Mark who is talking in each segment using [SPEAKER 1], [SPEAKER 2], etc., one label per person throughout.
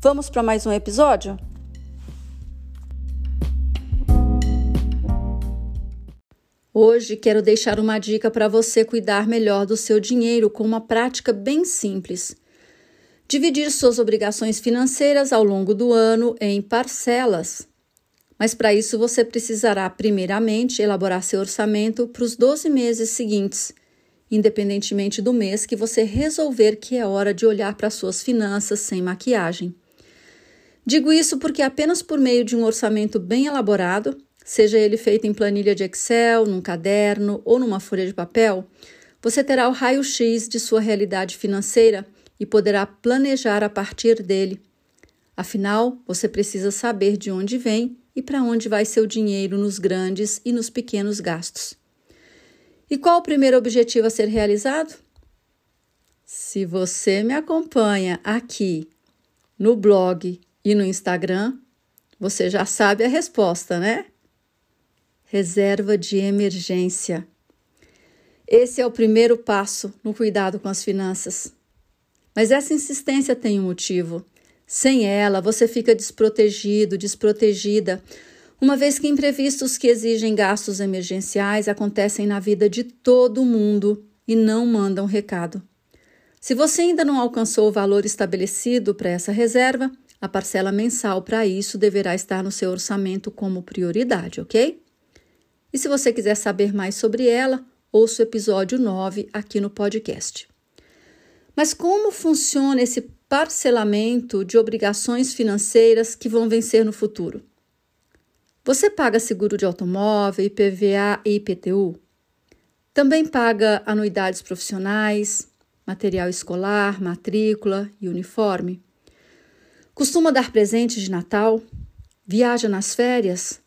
[SPEAKER 1] Vamos para mais um episódio? Hoje quero deixar uma dica para você cuidar melhor do seu dinheiro com uma prática bem simples. Dividir suas obrigações financeiras ao longo do ano em parcelas. Mas para isso você precisará, primeiramente, elaborar seu orçamento para os 12 meses seguintes, independentemente do mês que você resolver que é hora de olhar para suas finanças sem maquiagem. Digo isso porque apenas por meio de um orçamento bem elaborado, seja ele feito em planilha de Excel, num caderno ou numa folha de papel, você terá o raio-x de sua realidade financeira e poderá planejar a partir dele. Afinal, você precisa saber de onde vem e para onde vai seu dinheiro nos grandes e nos pequenos gastos. E qual o primeiro objetivo a ser realizado? Se você me acompanha aqui no blog e no Instagram, você já sabe a resposta, né? Reserva de emergência. Esse é o primeiro passo no cuidado com as finanças. Mas essa insistência tem um motivo. Sem ela, você fica desprotegido, desprotegida, uma vez que imprevistos que exigem gastos emergenciais acontecem na vida de todo mundo e não mandam recado. Se você ainda não alcançou o valor estabelecido para essa reserva, a parcela mensal para isso deverá estar no seu orçamento como prioridade, ok? E se você quiser saber mais sobre ela, ouça o episódio 9 aqui no podcast. Mas como funciona esse parcelamento de obrigações financeiras que vão vencer no futuro? Você paga seguro de automóvel, IPVA e IPTU? Também paga anuidades profissionais, material escolar, matrícula e uniforme? Costuma dar presente de Natal? Viaja nas férias?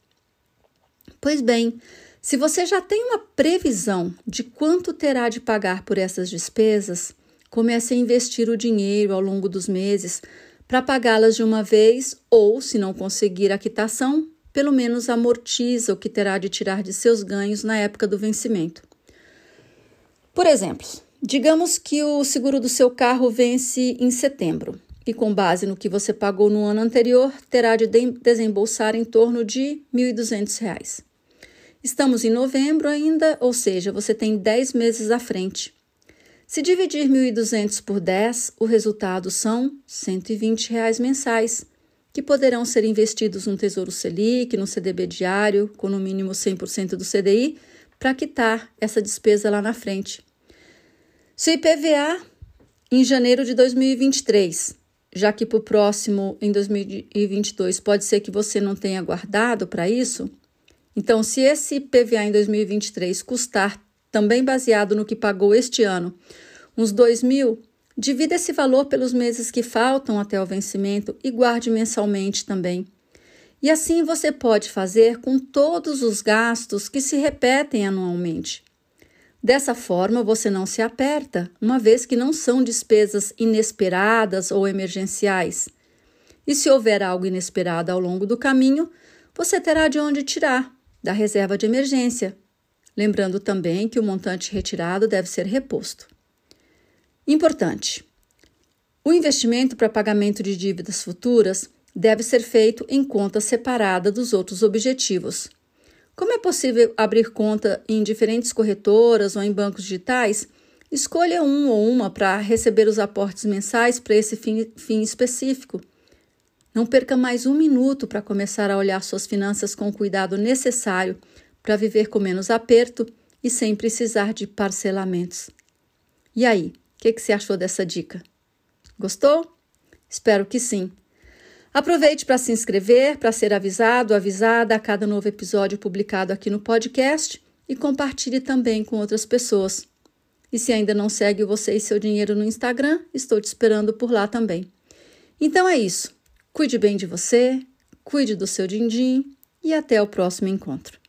[SPEAKER 1] Pois bem, se você já tem uma previsão de quanto terá de pagar por essas despesas, comece a investir o dinheiro ao longo dos meses para pagá-las de uma vez ou, se não conseguir a quitação, pelo menos amortiza o que terá de tirar de seus ganhos na época do vencimento. Por exemplo, digamos que o seguro do seu carro vence em setembro e, com base no que você pagou no ano anterior, terá de desembolsar em torno de R$ 1.200. Estamos em novembro ainda, ou seja, você tem 10 meses à frente. Se dividir 1.200 por 10, o resultado são 120 reais mensais, que poderão ser investidos no Tesouro Selic, no CDB diário, com no mínimo 100% do CDI, para quitar essa despesa lá na frente. Se o IPVA em janeiro de 2023 já que para o próximo, em 2022, pode ser que você não tenha guardado para isso. Então, se esse PVA em 2023 custar, também baseado no que pagou este ano, uns 2 mil, divida esse valor pelos meses que faltam até o vencimento e guarde mensalmente também. E assim você pode fazer com todos os gastos que se repetem anualmente. Dessa forma, você não se aperta, uma vez que não são despesas inesperadas ou emergenciais. E se houver algo inesperado ao longo do caminho, você terá de onde tirar da reserva de emergência. Lembrando também que o montante retirado deve ser reposto. Importante: o investimento para pagamento de dívidas futuras deve ser feito em conta separada dos outros objetivos como é possível abrir conta em diferentes corretoras ou em bancos digitais? Escolha um ou uma para receber os aportes mensais para esse fim, fim específico. Não perca mais um minuto para começar a olhar suas finanças com o cuidado necessário para viver com menos aperto e sem precisar de parcelamentos. E aí, o que, que você achou dessa dica? Gostou? Espero que sim. Aproveite para se inscrever, para ser avisado, avisada a cada novo episódio publicado aqui no podcast e compartilhe também com outras pessoas. E se ainda não segue você e seu dinheiro no Instagram, estou te esperando por lá também. Então é isso. Cuide bem de você, cuide do seu din-din e até o próximo encontro.